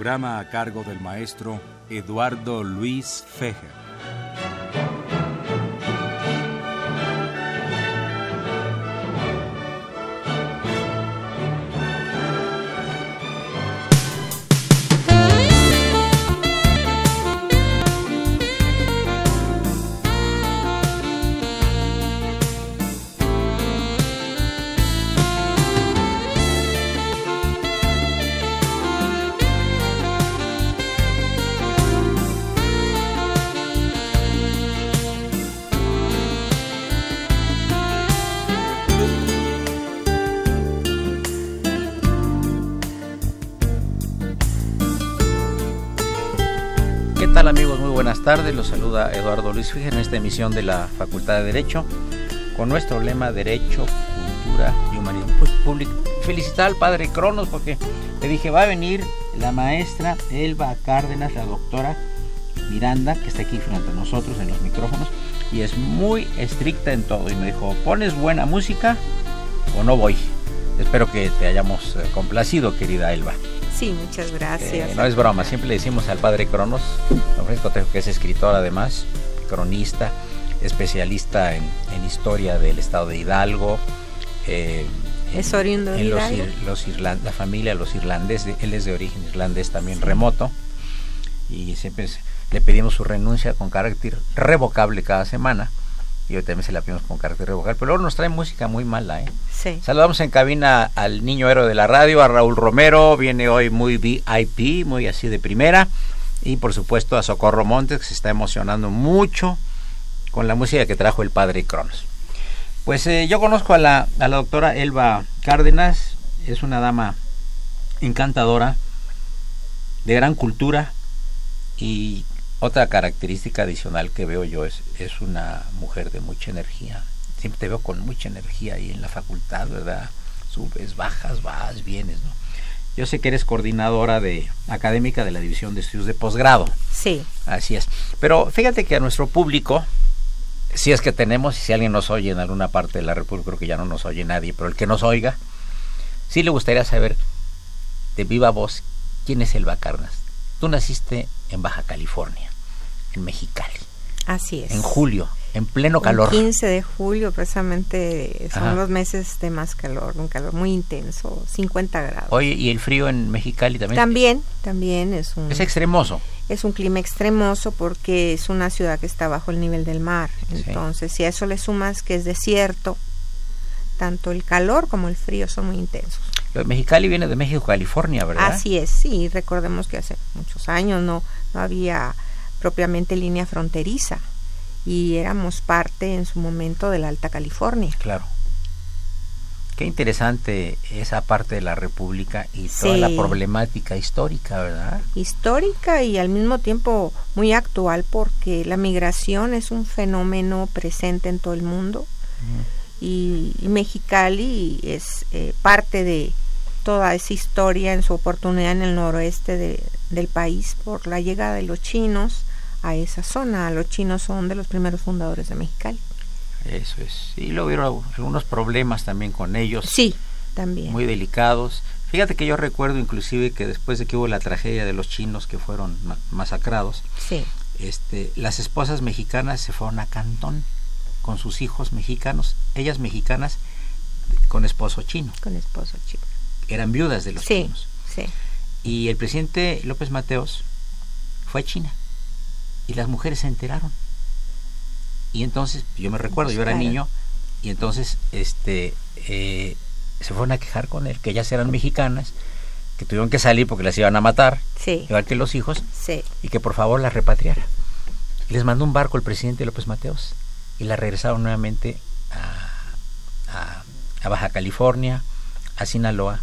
Programa a cargo del maestro Eduardo Luis Fejer. Buenas tardes. Los saluda Eduardo Luis Fija en esta emisión de la Facultad de Derecho con nuestro lema Derecho, Cultura y Humanidad pues, Público. Felicitar al padre Cronos porque le dije va a venir la maestra Elba Cárdenas, la doctora Miranda, que está aquí frente a nosotros en los micrófonos y es muy estricta en todo. Y me dijo, ¿pones buena música o no voy? Espero que te hayamos eh, complacido, querida Elba. Sí, muchas gracias. Eh, no es broma, siempre le decimos al padre Cronos, Francisco que es escritor además, cronista, especialista en, historia del estado de Hidalgo. Eh, es oriundo de Hidalgo. Los, la familia, los irlandeses, él es de origen irlandés también remoto. Y siempre le pedimos su renuncia con carácter revocable cada semana y hoy también se la pedimos con carácter revocable, pero luego nos trae música muy mala, ¿eh? Sí. Saludamos en cabina al niño héroe de la radio, a Raúl Romero, viene hoy muy VIP, muy así de primera, y por supuesto a Socorro Montes, que se está emocionando mucho con la música que trajo el padre Cronos. Pues eh, yo conozco a la, a la doctora Elba Cárdenas, es una dama encantadora, de gran cultura, y otra característica adicional que veo yo es, es una mujer de mucha energía. Siempre te veo con mucha energía ahí en la facultad, ¿verdad? Subes, bajas, vas, vienes, ¿no? Yo sé que eres coordinadora de académica de la División de Estudios de Posgrado. Sí. Así es. Pero fíjate que a nuestro público, si es que tenemos, y si alguien nos oye en alguna parte de la República, creo que ya no nos oye nadie, pero el que nos oiga, sí le gustaría saber de viva voz quién es Elba Carnas. Tú naciste en Baja California en Mexicali. Así es. En julio, en pleno calor. El 15 de julio, precisamente, son los meses de más calor, un calor muy intenso, 50 grados. Oye, ¿y el frío en Mexicali también? También, también es un... Es extremoso. Es un clima extremoso porque es una ciudad que está bajo el nivel del mar. Entonces, si a eso le sumas que es desierto, tanto el calor como el frío son muy intensos. Lo de Mexicali viene de México, California, ¿verdad? Así es, sí. Recordemos que hace muchos años no, no había propiamente línea fronteriza y éramos parte en su momento de la Alta California. Claro. Qué interesante esa parte de la República y toda la problemática histórica, ¿verdad? Histórica y al mismo tiempo muy actual porque la migración es un fenómeno presente en todo el mundo y, Mexicali es eh, parte de toda esa historia en su oportunidad en el noroeste del país por la llegada de los chinos, a esa zona. Los chinos son de los primeros fundadores de Mexicali. Eso es. Y luego hubo algunos problemas también con ellos. Sí, también. Muy delicados. Fíjate que yo recuerdo inclusive que después de que hubo la tragedia de los chinos que fueron masacrados, sí. este, las esposas mexicanas se fueron a Cantón con sus hijos mexicanos, ellas mexicanas con esposo chino. Con esposo chino. Eran viudas de los chinos. Sí. Y el presidente López Mateos fue a China y las mujeres se enteraron. Y entonces, yo me recuerdo, yo era niño, y entonces este eh, se fueron a quejar con él, que ellas eran mexicanas, que tuvieron que salir porque las iban a matar, igual que los hijos, y que por favor las repatriara. Y les mandó un barco el presidente López Mateos, y las regresaron nuevamente a, a Baja California, a Sinaloa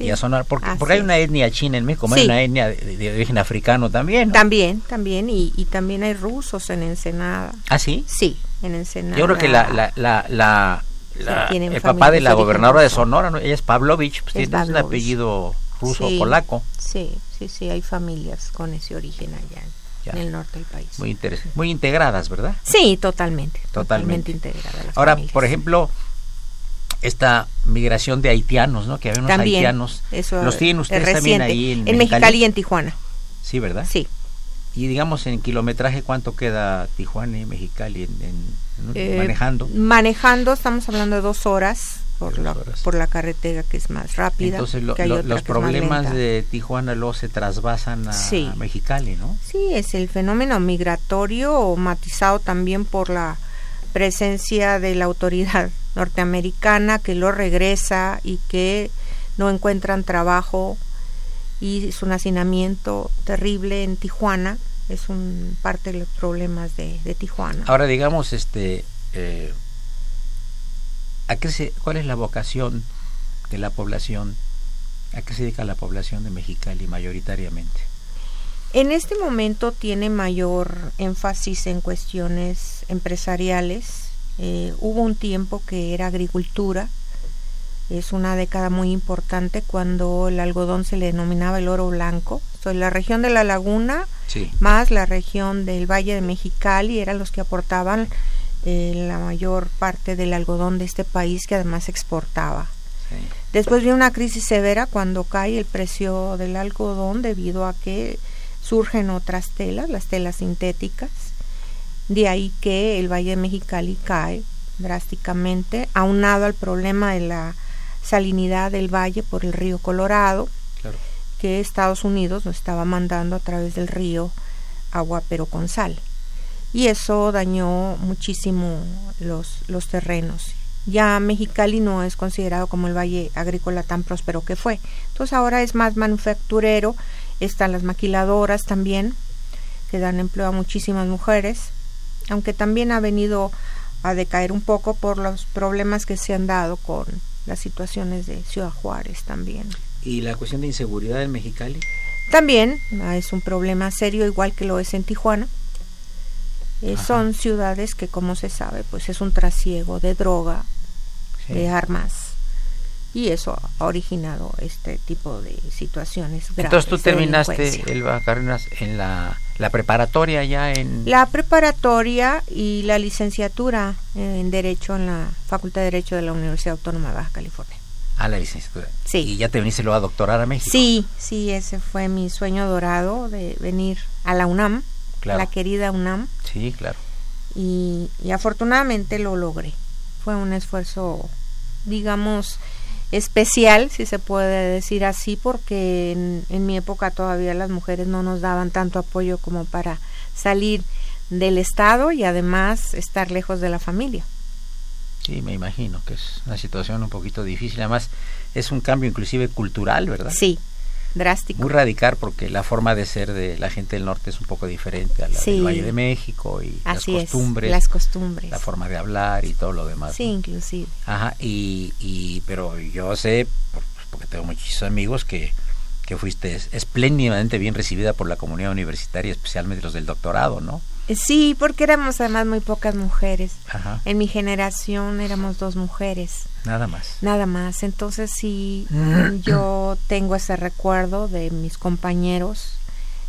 sí. y a Sonora, porque, Así porque hay es. una etnia china en México, hay Sí. una etnia de, de origen africano también. ¿no? También, también, y, y también hay rusos en Ensenada. ¿Ah, sí? Sí, en Ensenada. Yo creo que la, la, la, la- la- el papá de la gobernadora de. Sonora, ¿no? ella es Pavlovich, pues Es tiene un Pavlovich. apellido ruso Sí, polaco. Sí, sí, sí, hay familias con ese origen allá en- Ya. en el norte del país. Muy, muy integradas, ¿verdad? Sí, totalmente. Totalmente. Totalmente integradas Ahora, familias. por ejemplo, esta migración de haitianos, ¿no? Que había unos también, haitianos. eso ¿Los tienen es ustedes también ahí en, en Mexicali y en Tijuana. Sí, ¿verdad? Sí. Y digamos en kilometraje, ¿cuánto queda Tijuana y Mexicali en, Eh, manejando? Manejando, estamos hablando de dos horas por, la, dos horas. por la carretera que es más rápida. Entonces lo- los problemas de Tijuana luego se trasvasan a Sí. Mexicali, ¿no? Sí, es el fenómeno migratorio matizado también por la presencia de la autoridad norteamericana que lo regresa y que no encuentran trabajo y su hacinamiento terrible en Tijuana es un parte de los problemas de, de Tijuana. Ahora digamos, este, eh, ¿a qué se, ¿cuál es la vocación de la población? ¿A qué se dedica la población de Mexicali mayoritariamente? En este momento tiene mayor énfasis en cuestiones empresariales. Eh, hubo un tiempo que era agricultura. Es una década muy importante cuando el algodón se le denominaba el oro blanco. Soy la región de la laguna Sí. más la región del Valle de Mexicali eran los que aportaban eh, la mayor parte del algodón de este país que además exportaba. Después viene una crisis severa cuando cae el precio del algodón debido a que surgen otras telas, las telas sintéticas. De ahí que el Valle de Mexicali cae drásticamente, aunado al problema de la salinidad del valle por el río Colorado, Claro. que Estados Unidos nos estaba mandando a través del río agua pero con sal. Y eso dañó muchísimo los, los terrenos. Ya Mexicali no es considerado como el valle agrícola tan próspero que fue. Entonces ahora es más manufacturero, están las maquiladoras también, que dan empleo a muchísimas mujeres, aunque también ha venido a decaer un poco por los problemas que se han dado con las situaciones de Ciudad Juárez también. ¿Y la cuestión de inseguridad en Mexicali? También ah, es un problema serio, igual que lo es en Tijuana. Eh, son ciudades que, como se sabe, pues es un trasiego de droga, Sí. de armas, y eso ha originado este tipo de situaciones graves. Entonces tú terminaste. Elba Cárdenas, en la, la preparatoria ya en... La preparatoria y la licenciatura en Derecho en la Facultad de Derecho de la Universidad Autónoma de Baja California. a la licenciatura. Sí. Y ya te viniste luego a doctorar a México. Sí, sí, ese fue mi sueño dorado de venir a la UNAM, Claro. la querida UNAM. Sí, claro. y, y afortunadamente lo logré. Fue un esfuerzo, digamos, especial, si se puede decir así, porque en, en mi época todavía las mujeres no nos daban tanto apoyo como para salir del Estado y además estar lejos de la familia. Sí, me imagino que es una situación un poquito difícil. Además, es un cambio inclusive cultural, ¿verdad? Sí, drástico. Muy radical porque la forma de ser de la gente del norte es un poco diferente a la Sí. del Valle de México y Así las es, costumbres, las costumbres. la forma de hablar y todo lo demás. Sí, ¿no? inclusive. Ajá, y, y pero yo sé, por- porque tengo muchísimos amigos, que, que fuiste espléndidamente bien recibida por la comunidad universitaria, especialmente los del doctorado, ¿no? Sí, porque éramos además muy pocas mujeres. Ajá, En mi generación éramos dos mujeres. Nada más. Nada más. Entonces sí, yo tengo ese recuerdo de mis compañeros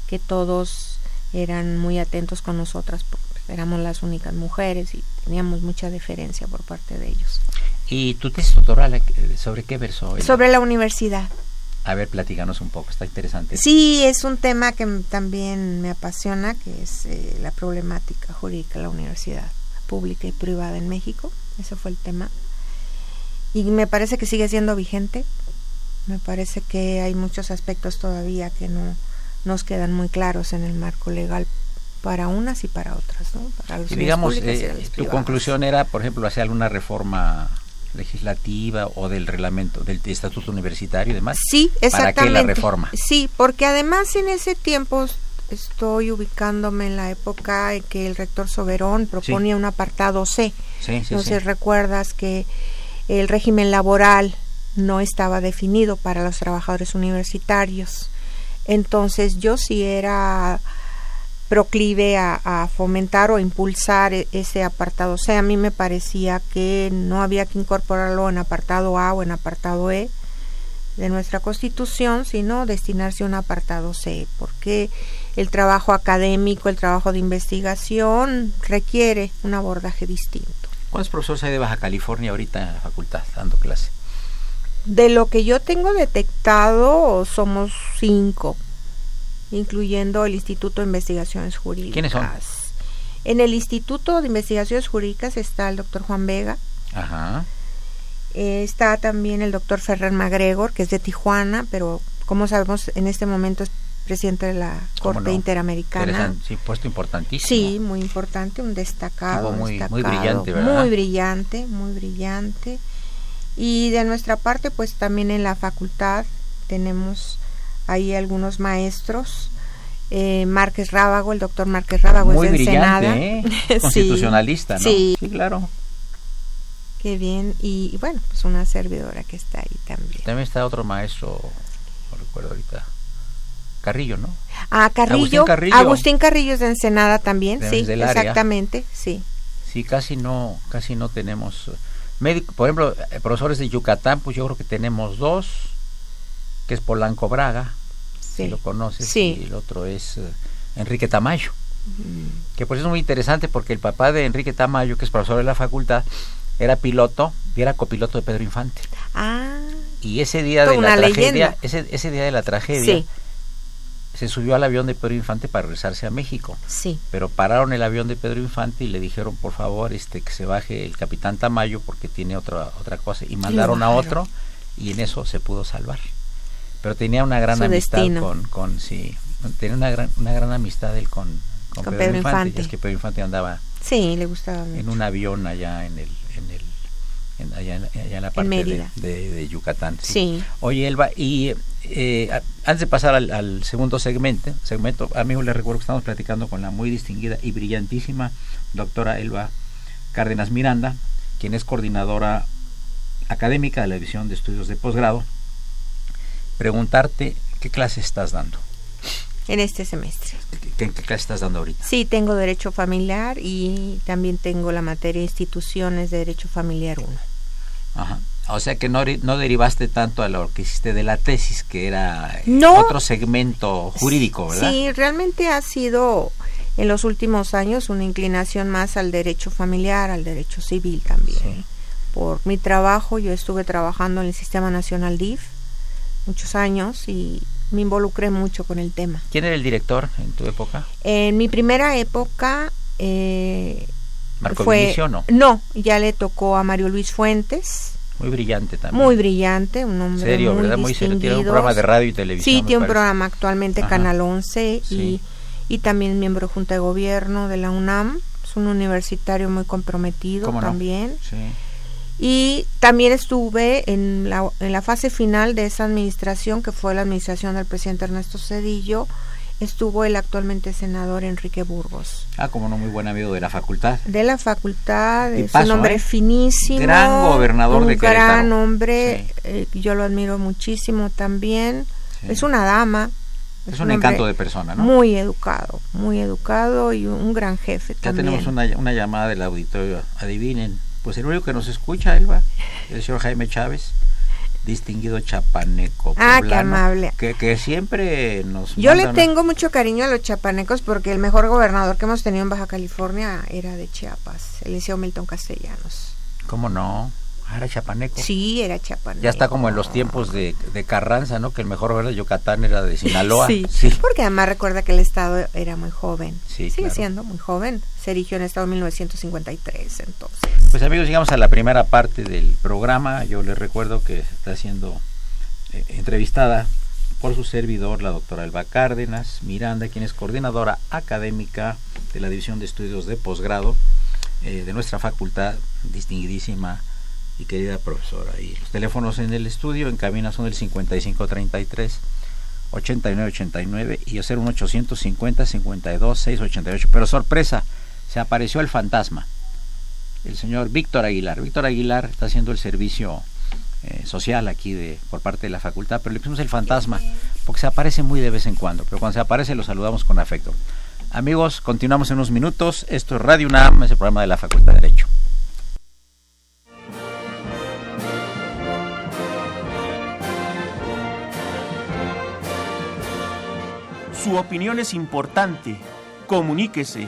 que todos eran muy atentos con nosotras porque éramos las únicas mujeres y teníamos mucha deferencia por parte de ellos. ¿Y tu tesis doctoral eh, sobre qué versó? Sobre la universidad. A ver, platícanos un poco, está interesante. Sí, es un tema que también me apasiona, que es eh, la problemática jurídica de la universidad pública y privada en México. Ese fue el tema. Y me parece que sigue siendo vigente. Me parece que hay muchos aspectos todavía que no nos quedan muy claros en el marco legal para unas y para otras, ¿no? Para las Y digamos, y eh, tu conclusión era, por ejemplo, hacer alguna reforma legislativa o del reglamento, del estatuto universitario y demás. Sí, ¿Para exactamente. qué la reforma? Sí, porque además en ese tiempo estoy ubicándome en la época en que el rector Soberón proponía un apartado C. Sí, sí, sé, recuerdas que el régimen laboral no estaba definido para los trabajadores universitarios. Entonces yo sí era proclive a, fomentar o impulsar e, ese apartado C. A mí me parecía que no había que incorporarlo en apartado A o en apartado E de nuestra constitución, sino destinarse a un apartado C, porque el trabajo académico, el trabajo de investigación requiere un abordaje distinto. ¿Cuántos profesores hay de Baja California ahorita en la facultad dando clase? De lo que yo tengo detectado, somos cinco incluyendo el Instituto de Investigaciones Jurídicas. ¿Quiénes son? En el Instituto de Investigaciones Jurídicas está el doctor Juan Vega. Ajá. Eh, está también el doctor Ferrer Magregor, que es de Tijuana, pero como sabemos en este momento presidente de la Corte Interamericana. Sí, puesto importantísimo. Sí, muy importante, un destacado. Muy, destacado, muy brillante, ¿verdad? Muy brillante, muy brillante. Y de nuestra parte, pues también en la facultad tenemos hay algunos maestros. Eh, Márquez Rábago, el doctor Márquez Rábago Muy es de brillante, ¿eh? Constitucionalista, ¿no? Sí. sí, claro. Qué bien. Y, bueno, pues una servidora que está ahí también. También está otro maestro, no recuerdo ahorita. Carrillo, ¿no? Ah, Carrillo. Agustín Carrillo, es de Ensenada también, sí, exactamente, sí. Sí, casi no, casi no tenemos. Médico, por ejemplo, eh, profesores de Yucatán, pues yo creo que tenemos dos que es Polanco Braga, si lo conoces, y el otro es eh, Enrique Tamayo, que pues es muy interesante porque el papá de Enrique Tamayo, que es profesor de la facultad, era piloto y era copiloto de Pedro Infante. Ah. Y ese día de la tragedia, ese, ese día de la tragedia, se subió al avión de Pedro Infante para regresarse a México. Sí. Pero pararon el avión de Pedro Infante y le dijeron, por favor, este que se baje el capitán Tamayo porque tiene otra otra cosa y mandaron a otro y en eso se pudo salvar pero tenía una gran amistad con, con sí, tenía una gran, una gran amistad él con, con, Pedro, Infante. es que Pedro Infante andaba sí, le gustaba en un avión allá en el, en el en, allá, en, la parte de, de, Yucatán. Sí. Oye, Elba, y eh, antes de pasar al, al, segundo segmento, segmento, amigo, le recuerdo que estamos platicando con la muy distinguida y brillantísima doctora Elba Cárdenas Miranda, quien es coordinadora académica de la División de Estudios de Posgrado preguntarte qué clase estás dando. En este semestre. ¿Qué, qué clase estás dando ahorita? Sí, tengo Derecho Familiar y también tengo la materia Instituciones de Derecho Familiar 1. Ajá. O sea que no, no derivaste tanto a lo que hiciste de la tesis, que era otro segmento jurídico, ¿verdad? Sí, realmente ha sido en los últimos años una inclinación más al derecho familiar, al derecho civil también. Por mi trabajo, yo estuve trabajando en el Sistema Nacional DIF, muchos años y me involucré mucho con el tema. ¿Quién era el director en tu época? En mi primera época eh, ¿Marco fue no? No, ya le tocó a Mario Luis Fuentes. Muy brillante también. Muy brillante, un hombre Serio, muy ¿verdad? Muy serio. Tiene un programa de radio y televisión. Sí, tiene un programa actualmente, Canal 11, y, y también miembro de Junta de Gobierno de la UNAM. Es un universitario muy comprometido también. Sí. Y también estuve en la, en la fase final de esa administración, que fue la administración del presidente Ernesto Cedillo, estuvo el actualmente senador Enrique Burgos. Ah, como no, muy buen amigo de la facultad. De la facultad, es un hombre ¿eh? finísimo. Gran gobernador de Querétaro. gran hombre, eh, yo lo admiro muchísimo también. Es una dama. Es, un, encanto de persona, ¿no? Muy educado, muy educado y un, gran jefe ya también. tenemos una, una llamada del auditorio, adivinen. Pues el único que nos escucha, Elba, el señor Jaime Chávez, distinguido chapaneco. Ah, qué amable. Que, que siempre nos. Yo le tengo mucho cariño a los chapanecos porque el mejor gobernador que hemos tenido en Baja California era de Chiapas, el liceo Milton Castellanos. ¿Cómo no? Ah, era chapaneco. Sí, era chapaneco. Ya está como en los tiempos de, de Carranza, ¿no? Que el mejor gobernador de Yucatán era de Sinaloa. sí, sí, porque además recuerda que el Estado era muy joven. Sí, Sigue siendo muy joven. Se erigió en el Estado en 1953, entonces. Pues amigos, llegamos a la primera parte del programa. Yo les recuerdo que está siendo eh, entrevistada por su servidor, la doctora Elba Cárdenas Miranda, quien es coordinadora académica de la División de Estudios de Posgrado eh, de nuestra facultad, distinguidísima y querida profesora. Y los teléfonos en el estudio, en cabina son el 5533 8989 y hacer un 850 52 688. Pero sorpresa, se apareció el fantasma, el señor Víctor Aguilar. Víctor Aguilar está haciendo el servicio eh, social aquí de por parte de la facultad, pero le pusimos el fantasma porque se aparece muy de vez en cuando, pero cuando se aparece lo saludamos con afecto. Amigos, continuamos en unos minutos. Esto es Radio UNAM, es el programa de la Facultad de Derecho. Su opinión es importante. Comuníquese.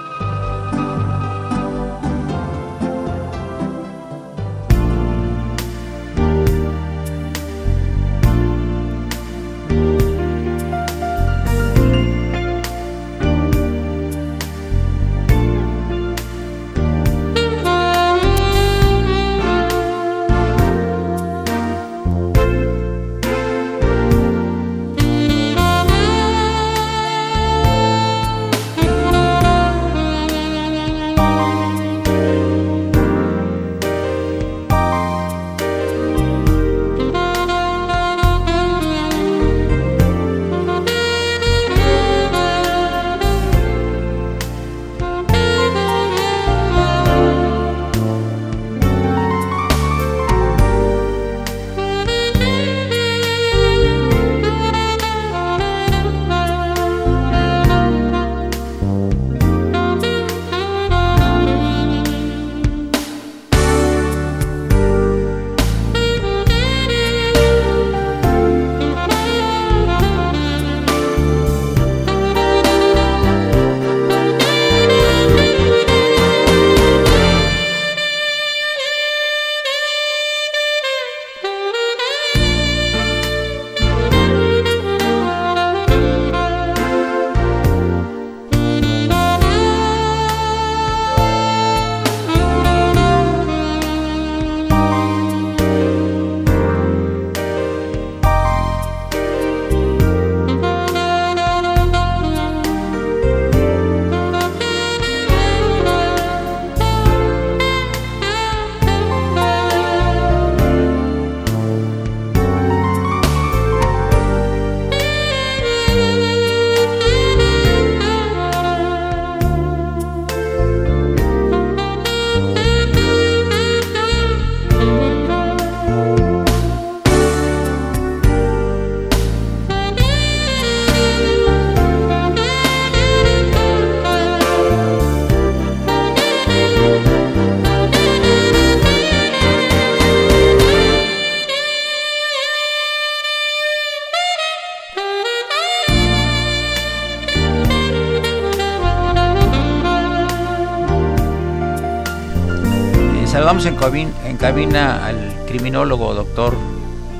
En, cabina al criminólogo doctor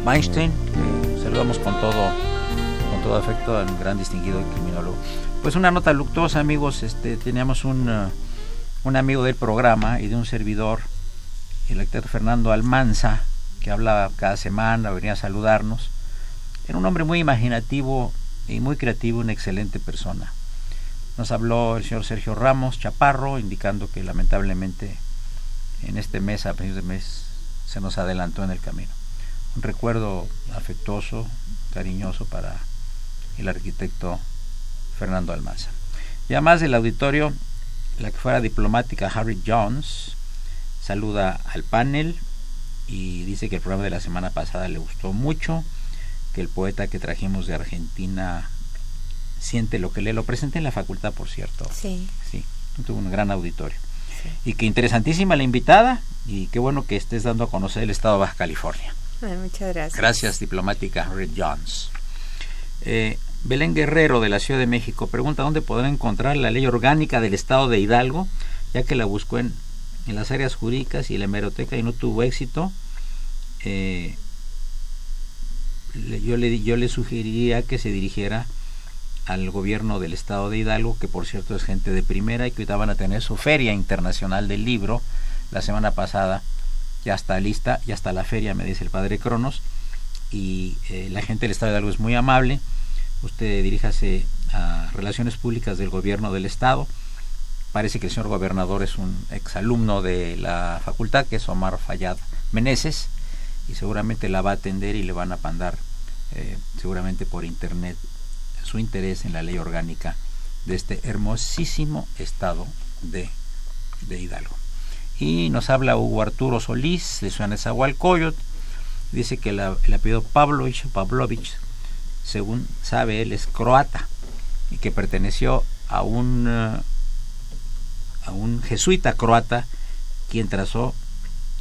Weinstein, saludamos con todo, con todo afecto al gran distinguido criminólogo. Pues una nota luctuosa, amigos, este, teníamos un, uh, un amigo del programa y de un servidor, el actor Fernando Almanza, que hablaba cada semana, venía a saludarnos. Era un hombre muy imaginativo y muy creativo, una excelente persona. Nos habló el señor Sergio Ramos Chaparro, indicando que lamentablemente en este mes, a principios de mes, se nos adelantó en el camino. Un recuerdo afectuoso, cariñoso para el arquitecto Fernando Almanza. Y además del auditorio, la que fuera diplomática Harry Jones saluda al panel y dice que el programa de la semana pasada le gustó mucho, que el poeta que trajimos de Argentina siente lo que lee. Lo presenté en la facultad, por cierto. Sí. Sí, tuvo un gran auditorio. Y que interesantísima la invitada y qué bueno que estés dando a conocer el estado de Baja California. muchas gracias. Gracias, diplomática Red Jones. Eh, Belén Guerrero de la Ciudad de México pregunta dónde podrá encontrar la ley orgánica del estado de Hidalgo, ya que la buscó en, en las áreas jurídicas y la hemeroteca y no tuvo éxito. Eh, yo, le, yo le sugeriría que se dirigiera al gobierno del estado de Hidalgo, que por cierto es gente de primera y que ahorita van a tener su feria internacional del libro la semana pasada. Ya está lista, ya está la feria, me dice el padre Cronos. Y eh, la gente del estado de Hidalgo es muy amable. Usted diríjase a Relaciones Públicas del Gobierno del Estado parece que el señor gobernador es un exalumno de la facultad, que es Omar Fayad Meneses, y seguramente la va a atender y le van a mandar eh, seguramente por internet su interés en la ley orgánica de este hermosísimo estado de, de Hidalgo. Y nos habla Hugo Arturo Solís de Ciudad Nezahualcóyotl, dice que la, el apellido Pavlovich, Pavlovich, según sabe él, es croata y que perteneció a un, eh, a un jesuita croata quien trazó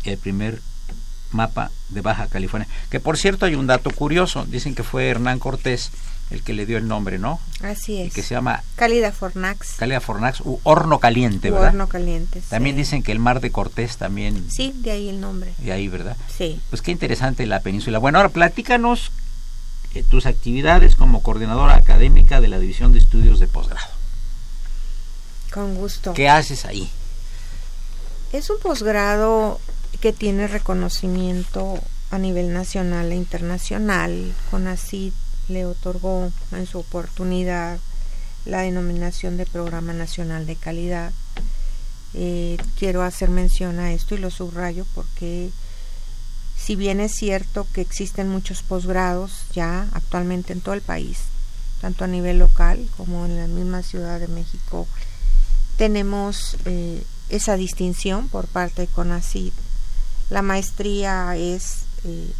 el primer mapa de Baja California. Que por cierto hay un dato curioso, dicen que fue Hernán Cortés el que le dio el nombre, ¿no? Así es. Que se llama Cálida Fornax. Cálida Fornax u horno caliente, ¿verdad? Horno caliente. También sí. dicen que el mar de Cortés también. Sí, de ahí el nombre. De ahí, ¿verdad? Sí. Pues qué interesante la península. Bueno, ahora platícanos eh, tus actividades como coordinadora académica de la División de Estudios de Posgrado. Con gusto. ¿Qué haces ahí? Es un posgrado que tiene reconocimiento a nivel nacional e internacional. CONACYT le otorgó en su oportunidad la denominación de Programa Nacional de Calidad. Eh, quiero hacer mención a esto y lo subrayo porque si bien es cierto que existen muchos posgrados ya actualmente en todo el país, tanto a nivel local como en la misma Ciudad de México, tenemos eh, esa distinción por parte de CONACYT. La maestría es eh,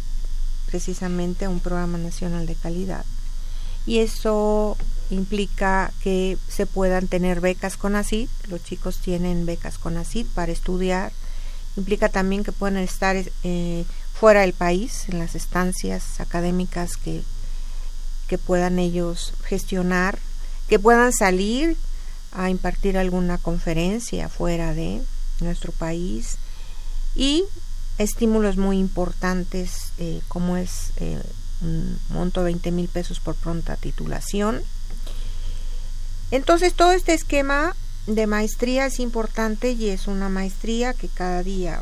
precisamente un programa nacional de calidad. Y eso implica que se puedan tener becas CONACYT, los chicos tienen becas CONACYT para estudiar, implica también que pueden estar eh, fuera del país, en las estancias académicas que, que puedan ellos gestionar, que puedan salir a impartir alguna conferencia fuera de nuestro país. Y estímulos muy importantes eh, como es eh, un monto de 20 mil pesos por pronta titulación. Entonces todo este esquema de maestría es importante y es una maestría que cada día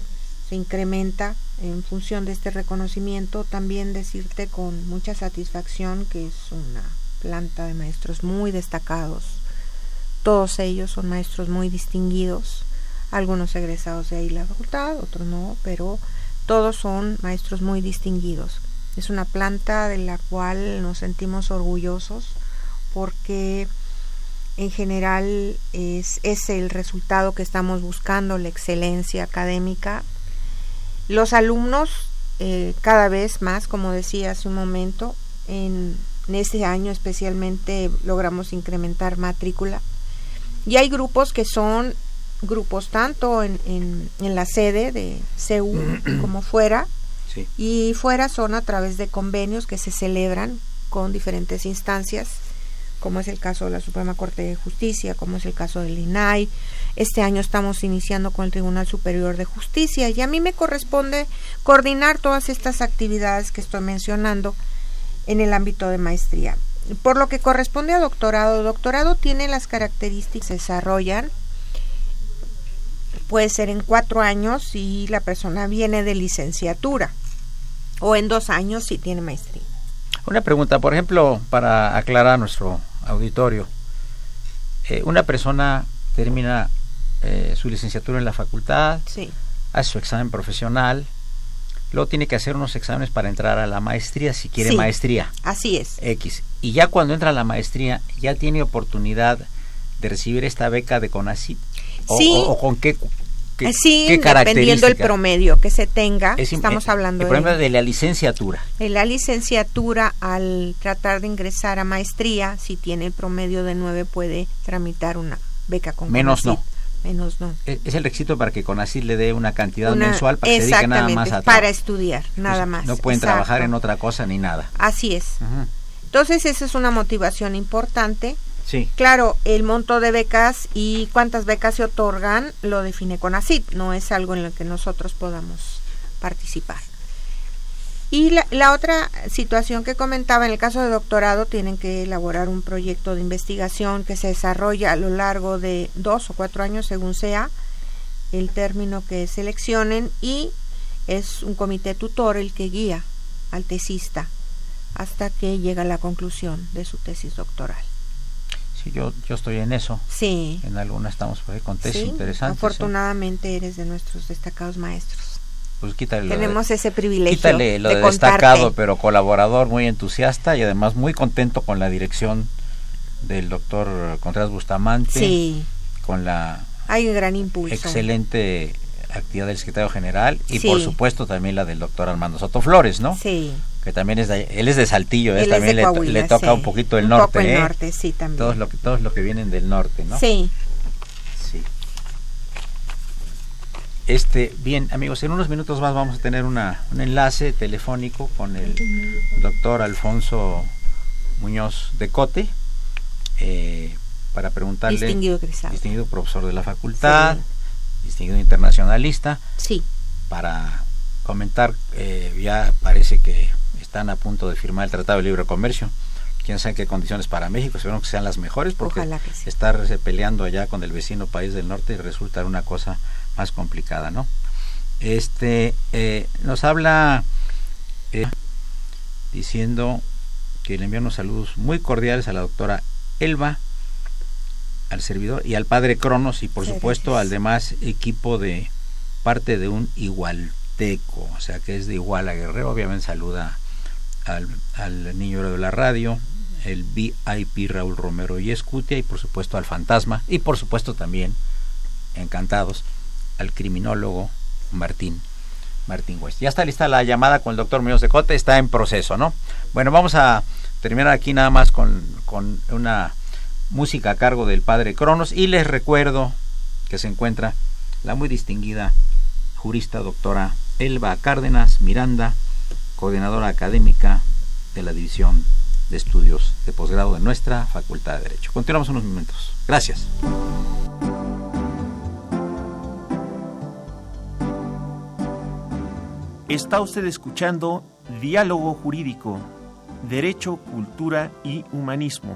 se incrementa en función de este reconocimiento. También decirte con mucha satisfacción que es una planta de maestros muy destacados. Todos ellos son maestros muy distinguidos, algunos egresados de ahí la facultad, otros no, pero todos son maestros muy distinguidos. Es una planta de la cual nos sentimos orgullosos porque en general es, es el resultado que estamos buscando, la excelencia académica. Los alumnos eh, cada vez más, como decía hace un momento, en, en este año especialmente logramos incrementar matrícula. Y hay grupos que son grupos tanto en, en, en la sede de CEU como fuera, Sí. y fuera son a través de convenios que se celebran con diferentes instancias, como es el caso de la Suprema Corte de Justicia, como es el caso del INAI. Este año estamos iniciando con el Tribunal Superior de Justicia y a mí me corresponde coordinar todas estas actividades que estoy mencionando en el ámbito de maestría. Por lo que corresponde a doctorado, doctorado tiene las características que se desarrollan puede ser en cuatro años si la persona viene de licenciatura o en dos años si tiene maestría. Una pregunta, por ejemplo, para aclarar a nuestro auditorio. Eh, una persona termina eh, su licenciatura en la facultad, Sí, hace su examen profesional, luego tiene que hacer unos exámenes para entrar a la maestría si quiere Sí. maestría así es. X. Y ya cuando entra a la maestría, ya tiene oportunidad de recibir esta beca de CONACYT. O, Sí. o- o con qué, qué, Eh, sí, qué dependiendo el promedio que se tenga, Es estamos eh, hablando el problema de, de la licenciatura. de la licenciatura al tratar de ingresar a maestría, si tiene el promedio de 9 puede tramitar una beca con Menos CONACYT. Menos no. Es es el requisito para que CONACYT le dé una cantidad Una- mensual para que se dedique nada más a para estudiar, nada más. No pueden Exacto. trabajar en otra cosa ni nada. Así es. Entonces esa es una motivación importante. Claro, el monto de becas y cuántas becas se otorgan lo define CONACYT, no es algo en lo que nosotros podamos participar. Y la, la otra situación que comentaba, en el caso de doctorado, tienen que elaborar un proyecto de investigación que se desarrolla a lo largo de dos o cuatro años, según sea el término que seleccionen, y es un comité tutor el que guía al tesista hasta que llega a la conclusión de su tesis doctoral. Sí, yo, yo estoy en eso. Sí. En algunas estamos por ahí con tesis sí, interesantes. ¿eh? Afortunadamente eres de nuestros destacados maestros. Pues quítale lo Tenemos de, ese privilegio. quítale lo de, de destacado, pero colaborador, muy entusiasta y además muy contento con la dirección del doctor Contreras Bustamante, Sí, con la hay un gran impulso. excelente actividad del secretario general y Sí. por supuesto también la del doctor Armando Soto Flores, ¿no? Sí. Que también es de, él es de Saltillo, ¿eh? Él también de le, to- Coahuila, le toca sí. un poquito el Un norte, poco el ¿eh? norte, sí, también. Todos lo que todos lo que vienen del norte, ¿no? Sí. Sí. Este, bien, amigos, en unos minutos más vamos a tener una, un enlace telefónico con el doctor Alfonso Muñoz de Cote eh, para preguntarle, Distinguido distinguido profesor de la facultad, distinguido internacionalista, Sí. para comentar, eh, ya parece que están a punto de firmar el Tratado de Libre Comercio. Quién sabe qué condiciones para México, esperamos que sean las mejores, porque sí. estar peleando allá con el vecino país del norte resulta una cosa más complicada, ¿no? Este eh, nos habla eh, diciendo que le envía unos saludos muy cordiales a la doctora Elba, al servidor y al padre Cronos y por supuesto al demás equipo de parte de un igualteco, o sea que es de Iguala Guerrero, obviamente saluda al, al niño de la radio, el VIP Raúl Romero y Escutia y por supuesto al fantasma y por supuesto también, encantados, al criminólogo Martín. Martín West. Ya está lista la llamada con el doctor Muñoz de Cote, está en proceso, ¿no? Bueno, vamos a terminar aquí nada más con, con una música a cargo del padre Cronos y les recuerdo que se encuentra la muy distinguida jurista doctora Elba Cárdenas Miranda, coordinadora académica de la División de Estudios de Posgrado de nuestra Facultad de Derecho. Continuamos unos momentos. Gracias. Está usted escuchando Diálogo Jurídico, Derecho, Cultura y Humanismo.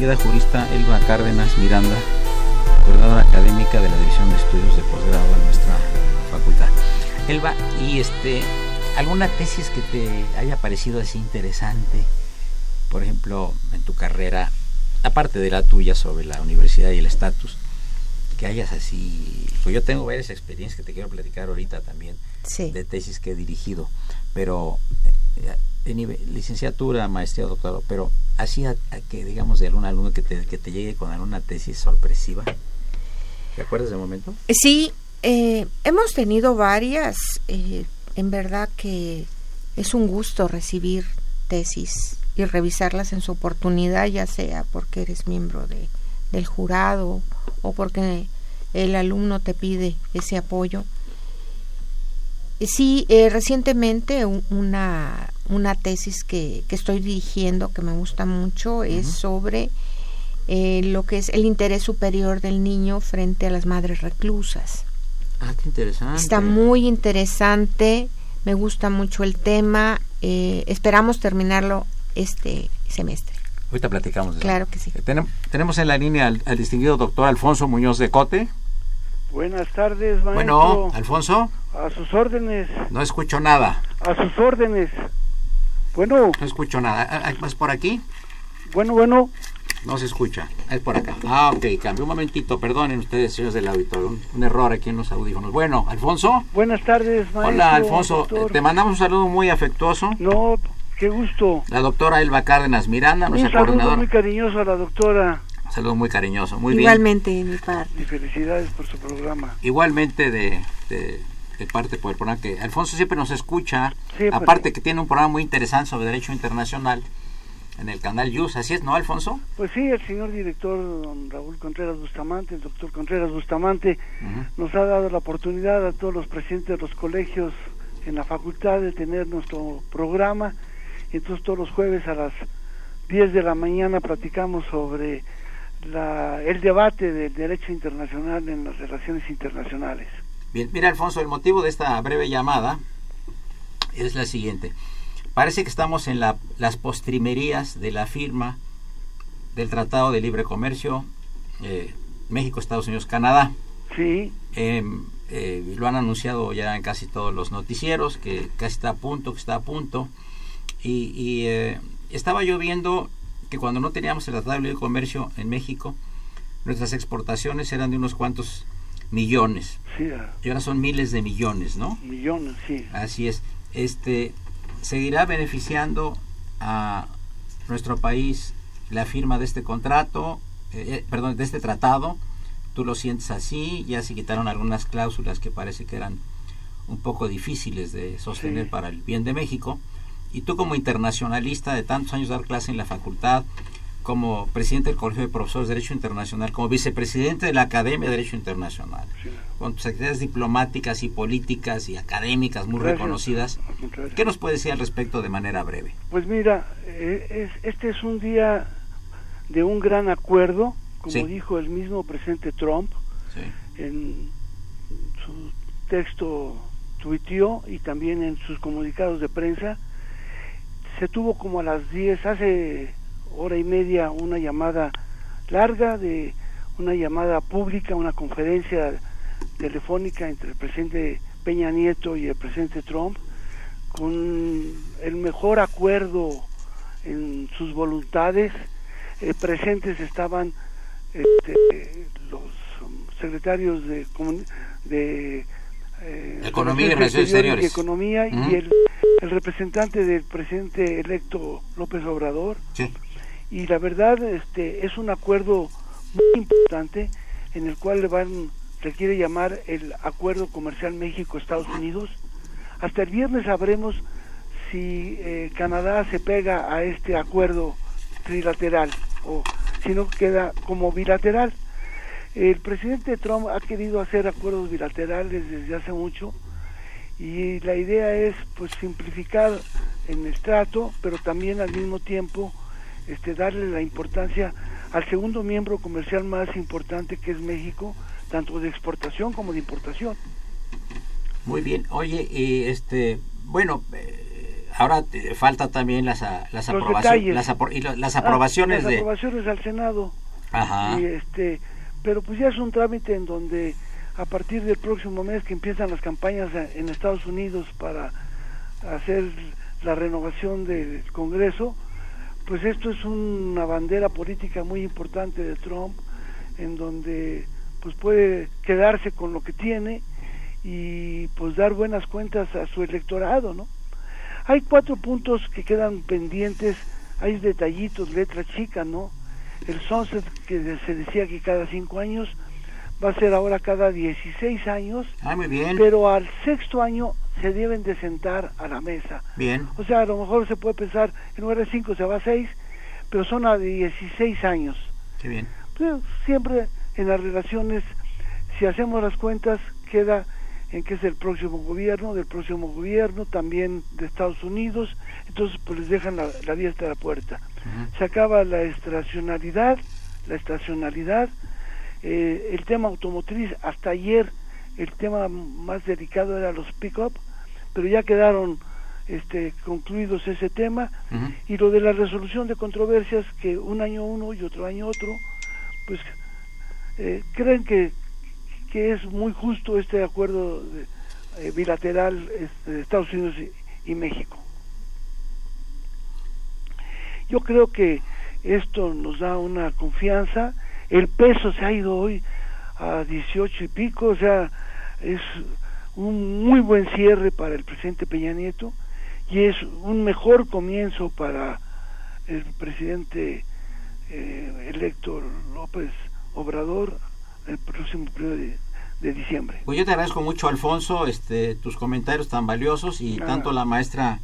Distinguida jurista Elba Cárdenas Miranda, coordinadora académica de la División de Estudios de Posgrado de nuestra facultad. Elba, y este, ¿alguna tesis que te haya parecido así interesante? Por ejemplo, en tu carrera, aparte de la tuya sobre la universidad y el estatus, que hayas así, pues yo tengo varias experiencias que te quiero platicar ahorita también, Sí. de tesis que he dirigido, pero eh, en licenciatura, maestría, doctorado, pero así a, a que digamos de algún alumno que te, que te llegue con alguna tesis sorpresiva. ¿Te acuerdas del momento? Sí, eh, hemos tenido varias. eh, en verdad que es un gusto recibir tesis y revisarlas en su oportunidad, ya sea porque eres miembro de, del jurado o porque el alumno te pide ese apoyo. Eh, Sí, eh, recientemente un- una, una tesis que, que estoy dirigiendo que me gusta mucho es sobre eh, lo que es el interés superior del niño frente a las madres reclusas. Ah, qué interesante. Está muy interesante, me gusta mucho el tema, eh, esperamos terminarlo este semestre. Ahorita platicamos de eso. Claro que sí. Eh, tenem- tenemos en la línea al, al distinguido doctor Alfonso Muñoz de Cote. Buenas tardes, maestro. Bueno, Alfonso, A sus órdenes, no escucho nada. a sus órdenes. Bueno, No escucho nada. Ah, ah, ¿Es por aquí? bueno, bueno. No se escucha. Es por acá. Ah, ok. Cambio un momentito. Perdonen ustedes, señores del auditorio. Un, un error aquí en los audífonos. Bueno, Alfonso. Buenas tardes, maestro. Hola, Alfonso. doctor. Eh, Te mandamos un saludo muy afectuoso. No, qué gusto. La doctora Elba Cárdenas Miranda, Un nuestra saludo coordinadora. muy cariñoso a la doctora Un saludo muy cariñoso. Muy bien. Igualmente, mi parte. y felicidades por su programa. igualmente de, de, de parte por el programa que Alfonso siempre nos escucha, Sí, aparte que tiene un programa muy interesante sobre derecho internacional en el canal Yus, así es, ¿no, Alfonso? Pues sí, el señor director, don Raúl Contreras Bustamante, el doctor Contreras Bustamante, nos ha dado la oportunidad a todos los presidentes de los colegios en la facultad de tener nuestro programa. Entonces todos los jueves a las 10 de la mañana platicamos sobre la, el debate del derecho internacional en las relaciones internacionales. Bien, mira Alfonso, el motivo de esta breve llamada es la siguiente. Parece que estamos en la- las postrimerías de la firma del Tratado de Libre Comercio eh, México, Estados Unidos, Canadá. Sí, Eh, eh, lo han anunciado ya en casi todos los noticieros, que casi está a punto, que está a punto. Y, y, eh, estaba yo viendo que cuando no teníamos el Tratado de Libre Comercio en México, nuestras exportaciones eran de unos cuantos millones. sí, a Y ahora son miles de millones, ¿no? millones, sí. Así es. Este seguirá beneficiando a nuestro país la firma de este contrato, eh, eh, perdón, de este tratado. Tú lo sientes así, ya se quitaron algunas cláusulas que parece que eran un poco difíciles de sostener Sí. para el bien de México. Y tú como internacionalista de tantos años dar clase en la facultad, como presidente del Colegio de Profesores de Derecho Internacional, como vicepresidente de la Academia de Derecho Internacional, con tus actividades diplomáticas y políticas y académicas muy Gracias. reconocidas. ¿qué nos puede decir al respecto de manera breve? Pues mira, eh, es, este es un día de un gran acuerdo, como Sí. dijo el mismo presidente Trump Sí. en su texto tuiteó y también en sus comunicados de prensa. Se tuvo como a las 10, hace hora y media, una llamada larga de una llamada pública, una conferencia telefónica entre el presidente Peña Nieto y el presidente Trump, con el mejor acuerdo en sus voluntades. Eh, presentes estaban este, los secretarios de, de eh, Economía y Relaciones Relaciones Exteriores. y Economía Ujú. y el, el representante del presidente electo López Obrador Sí. Y la verdad este es un acuerdo muy importante en el cual le van se quiere llamar el acuerdo comercial México Estados Unidos. Hasta el viernes sabremos si eh, Canadá se pega a este acuerdo trilateral o si no queda como bilateral. El presidente Trump ha querido hacer acuerdos bilaterales desde hace mucho y la idea es pues simplificar el trato pero también al mismo tiempo este darle la importancia al segundo miembro comercial más importante que es México tanto de exportación como de importación. Muy bien. Oye, y este, bueno, eh, ahora te- falta también las, a- las aprobaciones, las, apro- y lo- las Ah, aprobaciones las de, aprobaciones al Senado. Ajá, y este pero pues ya es un trámite en donde a partir del próximo mes que empiezan las campañas en Estados Unidos para hacer la renovación del Congreso, pues esto es una bandera política muy importante de Trump, en donde pues puede quedarse con lo que tiene y pues dar buenas cuentas a su electorado, ¿no? Hay cuatro puntos que quedan pendientes, hay detallitos, letra chica, ¿no? El sunset que se decía que cada cinco años va a ser ahora cada 16 años. Ah, muy bien. Pero al sexto año se deben de sentar a la mesa. Bien. O sea, a lo mejor se puede pensar, en lugar de cinco se va a seis, pero son a 16 años. Qué bien. Pues, siempre en las relaciones, si hacemos las cuentas, queda en que es el próximo gobierno, del próximo gobierno, también de Estados Unidos, entonces pues les dejan la, la vía hasta la puerta. Se acaba la estacionalidad, la estacionalidad, eh, el tema automotriz, hasta ayer el tema más delicado era los pick-up, pero ya quedaron este, concluidos ese tema, y lo de la resolución de controversias, que un año uno y otro año otro, pues eh, creen que, que es muy justo este acuerdo eh, bilateral este, de Estados Unidos y, y México. Yo creo que esto nos da una confianza, el peso se ha ido hoy a 18 y pico, o sea, es un muy buen cierre para el presidente Peña Nieto y es un mejor comienzo para el presidente eh, electo López Obrador el próximo periodo de, de, diciembre. Pues yo te agradezco mucho, Alfonso, este, tus comentarios tan valiosos y ah. tanto la maestra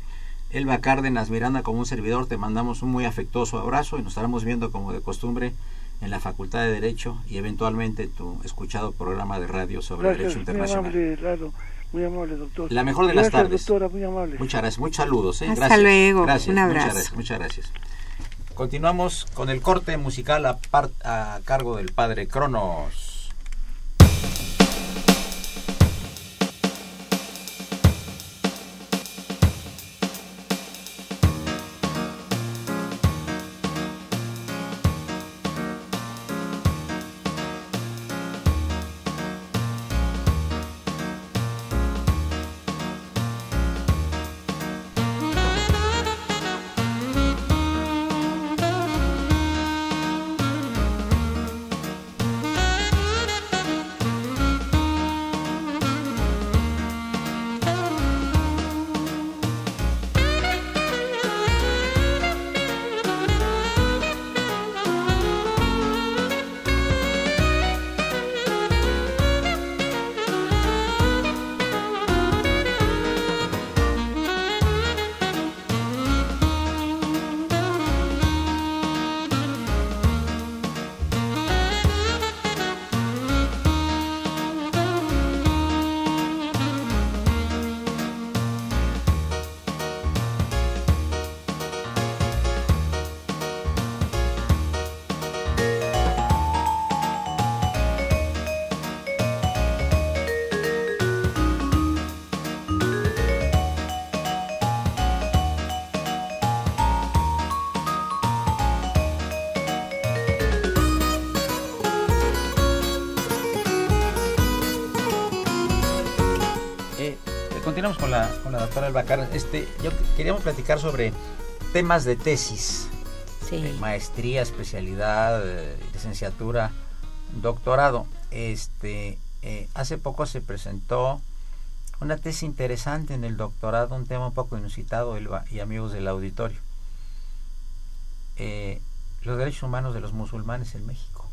Elba Cárdenas Miranda como un servidor te mandamos un muy afectuoso abrazo y nos estaremos viendo como de costumbre en la Facultad de Derecho y eventualmente tu escuchado programa de radio sobre gracias, Derecho Internacional. Muy amable, Lalo. Muy amable, doctor. La mejor de gracias, las tardes. doctora, muy amable. Muchas gracias, muchos saludos. ¿eh? Hasta gracias. luego, Gracias, un abrazo. Muchas gracias, muchas gracias. Continuamos con el corte musical a, par- a cargo del padre Cronos. Continuamos con la, con la doctora Albacar. Este, yo queríamos platicar sobre temas de tesis, Sí. de maestría, especialidad, eh, licenciatura, doctorado. Este, eh, hace poco se presentó una tesis interesante en el doctorado, un tema un poco inusitado Elba, y amigos del auditorio. Eh, los derechos humanos de los musulmanes en México.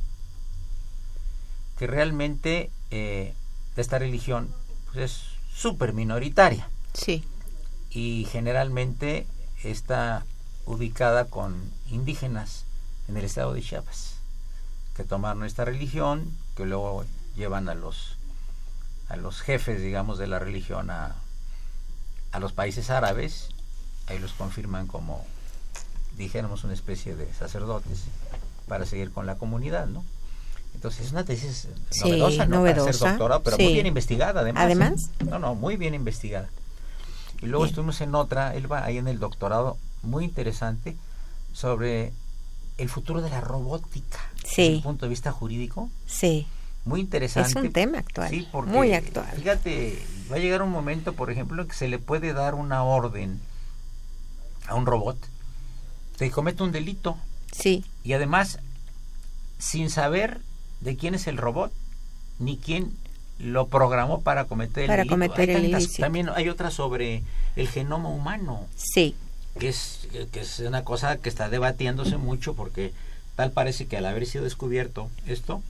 Que realmente eh, esta religión pues, es súper minoritaria Sí. y generalmente está ubicada con indígenas en el estado de Chiapas que tomaron esta religión que luego llevan a los a los jefes digamos de la religión a, a los países árabes. Ahí los confirman como dijéramos una especie de sacerdotes para seguir con la comunidad no entonces es una tesis Sí, novedosa, ¿no? Para ser novedosa, doctorado, pero sí. muy bien investigada además. ¿eh? Además. No, no, muy bien investigada. Y luego Bien. estuvimos en otra, él va ahí en el doctorado, muy interesante, sobre el futuro de la robótica. Sí. Desde el punto de vista jurídico. Sí. muy interesante. Es un tema actual, Sí, porque, muy actual. Fíjate, va a llegar un momento, por ejemplo, en que se le puede dar una orden a un robot que comete un delito Sí, y además sin saber de quién es el robot ni quién lo programó para cometer el Para delito. cometer Hay el tantas- ilícito. También hay otra sobre el genoma humano, sí, que es, que es una cosa que está debatiéndose mucho porque tal parece que al haber sido descubierto esto,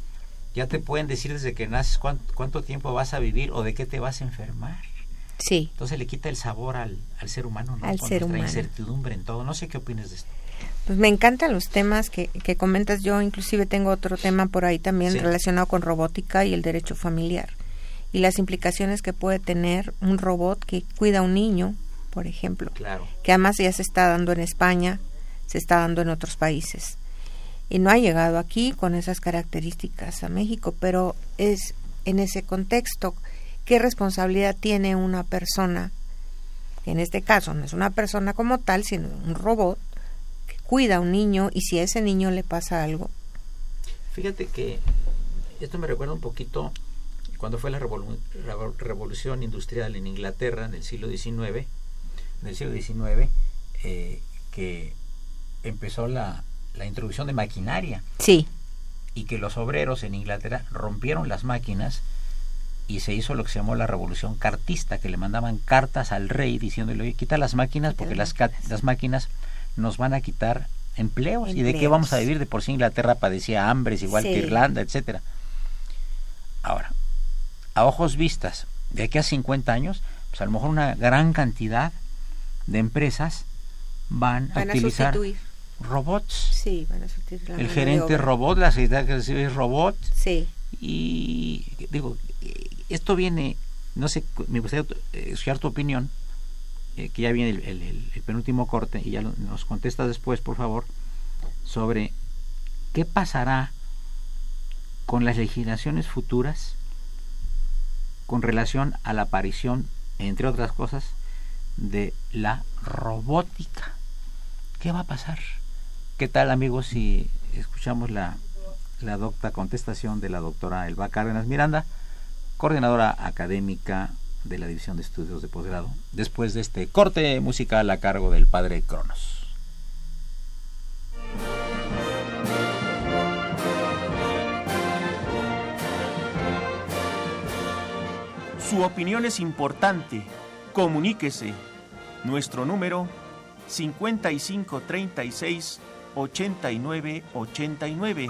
ya te pueden decir desde que naces cuánto, cuánto tiempo vas a vivir o de qué te vas a enfermar. sí. Entonces le quita el sabor al, al ser humano, ¿no? Al Con ser humano. incertidumbre en todo. No sé qué opinas de esto. Pues me encantan los temas que, que comentas. Yo inclusive tengo otro tema por ahí también Sí. relacionado con robótica y el derecho familiar. Y las implicaciones que puede tener un robot que cuida a un niño, por ejemplo. Claro. Que además ya se está dando en España, se está dando en otros países. Y no ha llegado aquí con esas características a México, pero es en ese contexto, ¿qué responsabilidad tiene una persona? Que en este caso no es una persona como tal, sino un robot cuida a un niño y si a ese niño le pasa algo. Fíjate que esto me recuerda un poquito cuando fue la revolu- revo- revolución industrial en Inglaterra en el siglo XIX, en el siglo XIX, eh, que empezó la, la introducción de maquinaria. Sí, y que los obreros en Inglaterra rompieron las máquinas y se hizo lo que se llamó la revolución cartista, que le mandaban cartas al rey diciéndole, oye, quita las máquinas porque las, las máquinas nos van a quitar empleos. ¿Y de qué vamos a vivir? De por sí Inglaterra padecía hambres, igual que. Irlanda, etcétera. Ahora, a ojos vistas, de aquí a 50 años, pues a lo mejor una gran cantidad de empresas van, van a a utilizar sustituir. robots. Sí, van a sustituir la El gerente robot, la secretaria que recibe es robot, Sí, y digo, esto viene, no sé, me gustaría eh, escuchar tu opinión, eh, que ya viene el, penúltimo corte, y ya nos contestas después, por favor, sobre qué pasará con las legislaciones futuras con relación a la aparición, entre otras cosas, de la robótica. ¿Qué va a pasar? ¿Qué tal, amigos, si escuchamos la, la docta contestación de la doctora Elba Cárdenas Miranda, coordinadora académica de la División de Estudios de Posgrado, después de este corte musical a cargo del padre Cronos. Su opinión es importante. Comuníquese. Nuestro número 5536 8989.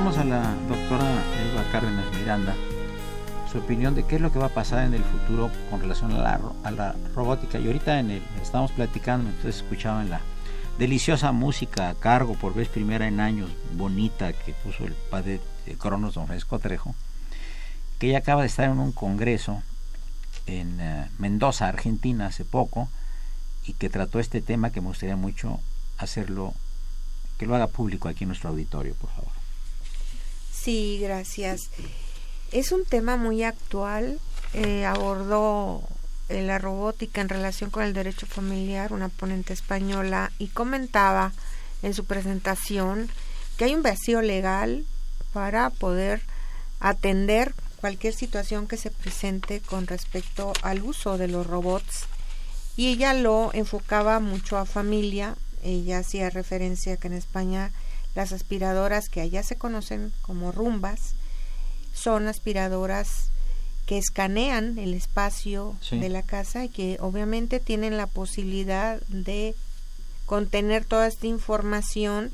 Preguntamos a la doctora Elba Cárdenas Miranda su opinión de qué es lo que va a pasar en el futuro con relación a la, robótica. Y ahorita en el, estábamos platicando, entonces escuchaban la deliciosa música a cargo por vez primera en años, bonita, que puso el padre de Cronos, don Francisco Trejo, que ella acaba de estar en un congreso en eh, Mendoza, Argentina, hace poco, y que trató este tema que me gustaría mucho hacerlo, que lo haga público aquí en nuestro auditorio, por favor. Sí, gracias. Es un tema muy actual. eh, abordó eh, la robótica en relación con el derecho familiar, una ponente española, y comentaba en su presentación que hay un vacío legal para poder atender cualquier situación que se presente con respecto al uso de los robots y ella lo enfocaba mucho a familia, ella hacía referencia que en España las aspiradoras que allá se conocen como rumbas son aspiradoras que escanean el espacio de la casa y que obviamente tienen la posibilidad de contener toda esta información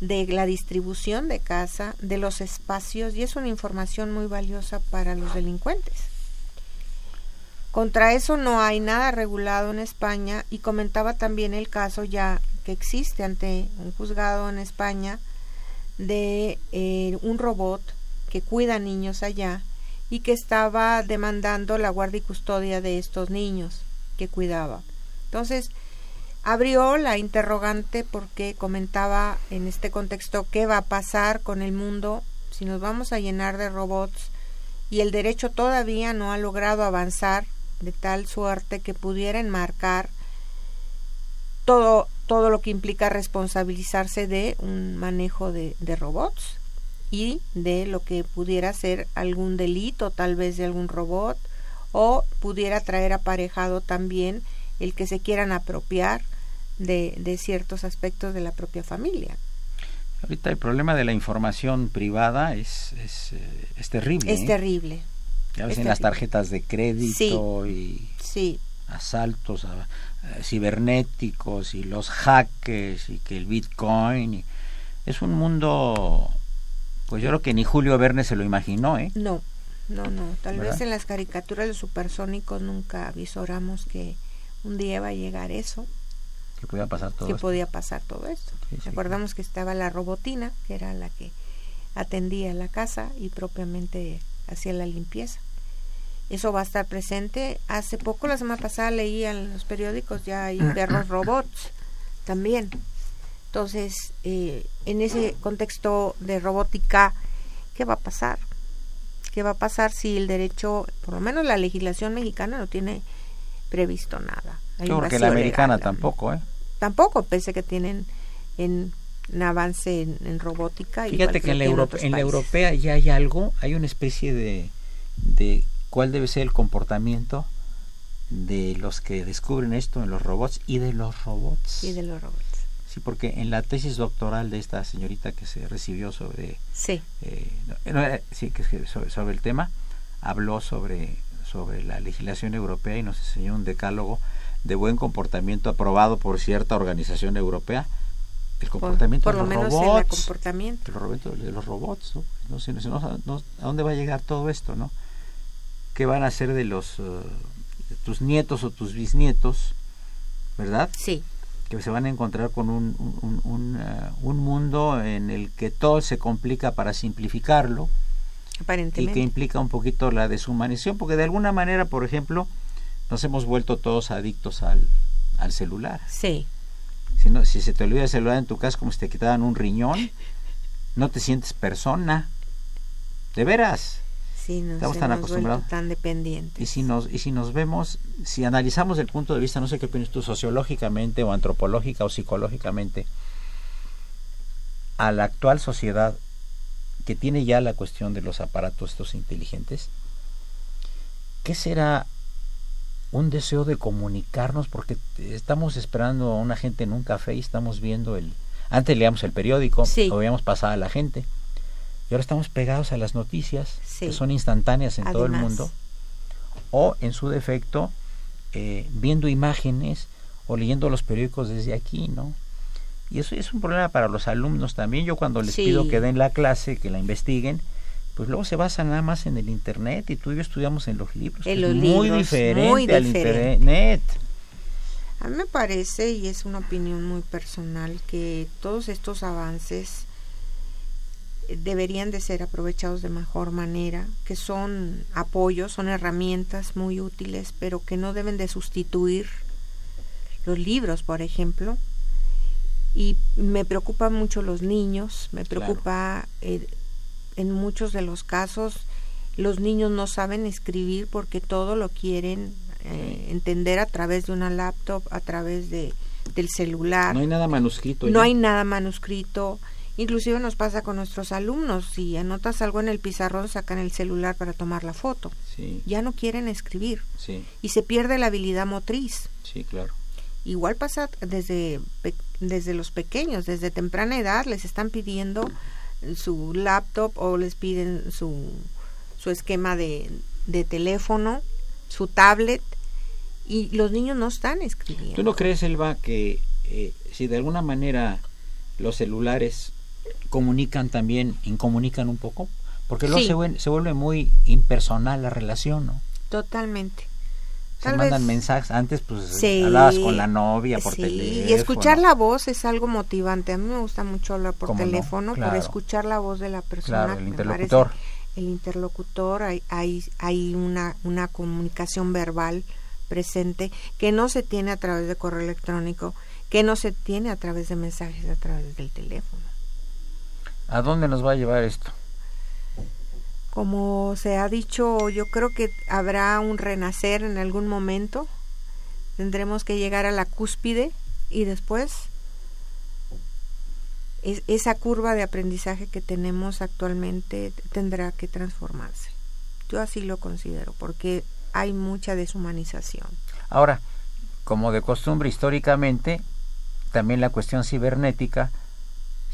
de la distribución de casa, de los espacios, y es una información muy valiosa para los delincuentes. Contra eso no hay nada regulado en España y comentaba también el caso ya que existe ante un juzgado en España de eh, un robot que cuida niños allá y que estaba demandando la guardia y custodia de estos niños que cuidaba. Entonces, abrió la interrogante porque comentaba en este contexto qué va a pasar con el mundo si nos vamos a llenar de robots y el derecho todavía no ha logrado avanzar de tal suerte que pudiera enmarcar todo, todo lo que implica responsabilizarse de un manejo de, de robots y de lo que pudiera ser algún delito tal vez de algún robot o pudiera traer aparejado también el que se quieran apropiar de, de ciertos aspectos de la propia familia. Ahorita el problema de la información privada es, es, eh, es terrible. Es ¿eh? terrible. Ya ves en las tarjetas de crédito y sí. asaltos a, cibernéticos y los hackers y que el bitcoin. Y, es un mundo, pues yo creo que ni Julio Verne se lo imaginó, ¿eh? No, no, no. Tal vez en las caricaturas de supersónicos nunca avisoramos que un día va a llegar eso que podía pasar todo que esto. podía pasar todo esto. Sí, sí, Recordamos que estaba la robotina, que era la que atendía la casa y propiamente hacía la limpieza. Eso va a estar presente. Hace poco, la semana pasada, leía en los periódicos ya hay perros robots también. Entonces, eh, en ese contexto de robótica, ¿qué va a pasar? ¿Qué va a pasar si el derecho, por lo menos la legislación mexicana, no tiene previsto nada? Hay Yo un creo que la americana legal. tampoco, ¿eh? Tampoco, pese que tienen en, en avance en, en robótica. Fíjate que en la, otros en la europea ya hay algo, hay una especie de, de cuál debe ser el comportamiento de los que descubren esto en los robots y de los robots. Y de los robots. Sí, porque en la tesis doctoral de esta señorita que se recibió sobre, Sí, eh, no, no, eh, sí, que sobre, sobre el tema, habló sobre, sobre la legislación europea y nos enseñó un decálogo de buen comportamiento aprobado por cierta organización europea. El por, comportamiento por de lo los menos en el robots comportamiento. de los robots, de los robots ¿no? No sé, no- ¿A dónde va a llegar todo esto? ¿no? ¿Qué van a hacer de los eh, de tus nietos o tus bisnietos? ¿Verdad? Sí, Que se van a encontrar con un, un, eh, un mundo en el que todo se complica para simplificarlo y aparentemente. que implica un poquito la deshumanización, porque de alguna manera, por ejemplo, nos hemos vuelto todos adictos al, al celular. Sí, Si, no, si se te olvida el celular en tu casa como si te quitaran un riñón, no te sientes persona. De veras. Sí, nos Estamos tan acostumbrados. tan dependientes. Y si nos y si nos vemos, si analizamos el punto de vista, no sé qué opinas tú, sociológicamente o antropológica o psicológicamente, a la actual sociedad que tiene ya la cuestión de los aparatos estos inteligentes, ¿qué será un deseo de comunicarnos? Porque estamos esperando a una gente en un café y estamos viendo el... Antes leíamos el periódico, Sí. o veíamos pasar a la gente, y ahora estamos pegados a las noticias, Sí. que son instantáneas en todo el mundo, o en su defecto, eh, viendo imágenes o leyendo los periódicos desde aquí, ¿no? Y eso es un problema para los alumnos también. Yo cuando les Sí. pido que den la clase, que la investiguen, pues luego se basan nada más en el internet y tú y yo estudiamos en los libros. En los es muy libros, diferente muy al diferente. internet. A mí me parece, y es una opinión muy personal, que todos estos avances deberían de ser aprovechados de mejor manera, que son apoyos, son herramientas muy útiles, pero que no deben de sustituir los libros, por ejemplo. Y me preocupan mucho los niños, me Claro. preocupa eh, en muchos de los casos los niños no saben escribir porque todo lo quieren eh, entender a través de una laptop, a través de del celular. No hay nada manuscrito. No hay nada manuscrito. Inclusive nos pasa con nuestros alumnos, si anotas algo en el pizarrón, sacan el celular para tomar la foto. Sí. Ya no quieren escribir. Sí. Y se pierde la habilidad motriz. Sí, claro. Igual pasa desde, desde los pequeños, desde temprana edad les están pidiendo su laptop o les piden su, su esquema de, de teléfono, su tablet, y los niños no están escribiendo. ¿Tú no crees, Elba, que eh, si de alguna manera los celulares comunican también, incomunican un poco? Porque luego se, vuelve, se, vuelve, muy impersonal la relación, ¿no? Totalmente. Se mandan mensajes, antes pues hablabas con la novia por teléfono. Y escuchar la voz es algo motivante. A mí me gusta mucho hablar por teléfono, por escuchar la voz de la persona. Claro, el interlocutor. el interlocutor, hay, hay, hay una, una comunicación verbal presente que no se tiene a través de correo electrónico, que no se tiene a través de mensajes a través del teléfono. ¿A dónde nos va a llevar esto? Como se ha dicho, yo creo que habrá un renacer en algún momento. Tendremos que llegar a la cúspide y después es, esa curva de aprendizaje que tenemos actualmente tendrá que transformarse. Yo así lo considero, porque hay mucha deshumanización. Ahora, como de costumbre históricamente, también la cuestión cibernética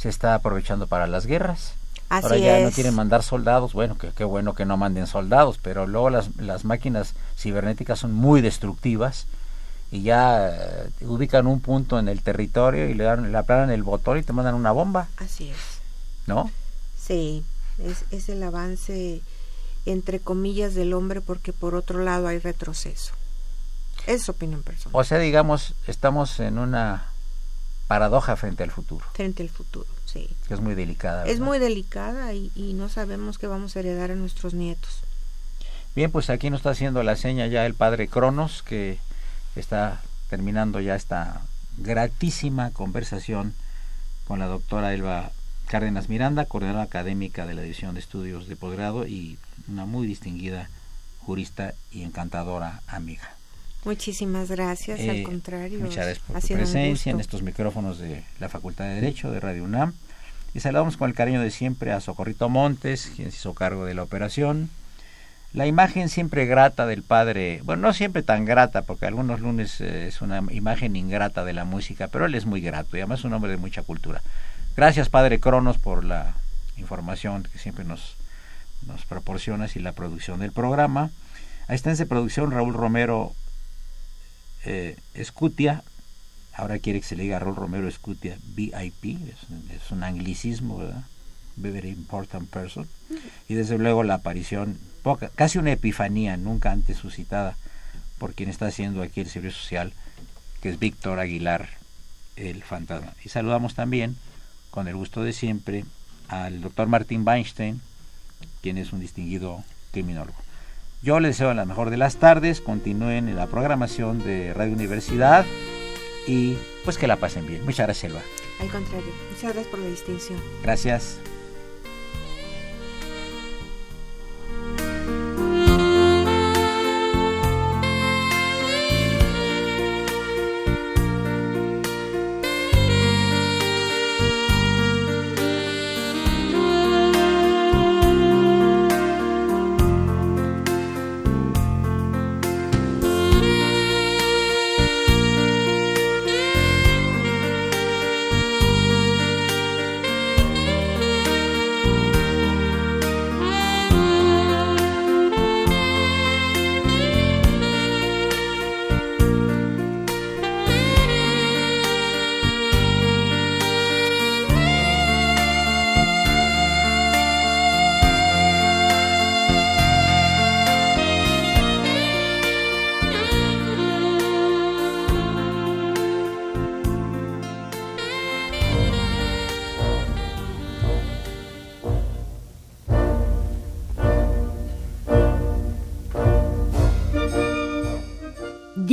se está aprovechando para las guerras. Así Ahora ya es. no quieren mandar soldados, bueno, que qué bueno que no manden soldados, pero luego las, las máquinas cibernéticas son muy destructivas y ya eh, ubican un punto en el territorio y le dan le aplanan el botón y te mandan una bomba, Así es. ¿no? Sí, es, es el avance entre comillas del hombre porque por otro lado hay retroceso. Es opinión personal. O sea, digamos, estamos en una paradoja frente al futuro, Frente al futuro, sí. que es muy delicada. Es muy delicada y, y no sabemos qué vamos a heredar a nuestros nietos. Bien, pues aquí nos está haciendo la seña ya el padre Cronos, que está terminando ya esta gratísima conversación con la doctora Elba Cárdenas Miranda, coordinadora académica de la División de Estudios de Posgrado y una muy distinguida jurista y encantadora amiga. Muchísimas gracias, Eh, al contrario. Muchas gracias por tu presencia en estos micrófonos de la Facultad de Derecho de Radio UNAM. Y saludamos con el cariño de siempre a Socorrito Montes, quien se hizo cargo de la operación. La imagen siempre grata del padre, bueno, no siempre tan grata, porque algunos lunes eh, es una imagen ingrata de la música, pero él es muy grato y además es un hombre de mucha cultura. Gracias, padre Cronos, por la información que siempre nos, nos proporcionas y la producción del programa. Ahí está en producción Raúl Romero eh, Escutia, ahora quiere que se le diga Raúl Romero Escutia VIP, es, es un anglicismo, ¿verdad? Very important person. Y desde luego la aparición, poca, casi una epifanía nunca antes suscitada por quien está haciendo aquí el servicio social, que es Víctor Aguilar, el fantasma. Y saludamos también, con el gusto de siempre, al doctor Martín Weinstein, quien es un distinguido criminólogo. Yo les deseo la mejor de las tardes, continúen en la programación de Radio Universidad y pues que la pasen bien. Muchas gracias, Elba. Al contrario, muchas gracias por la distinción. Gracias.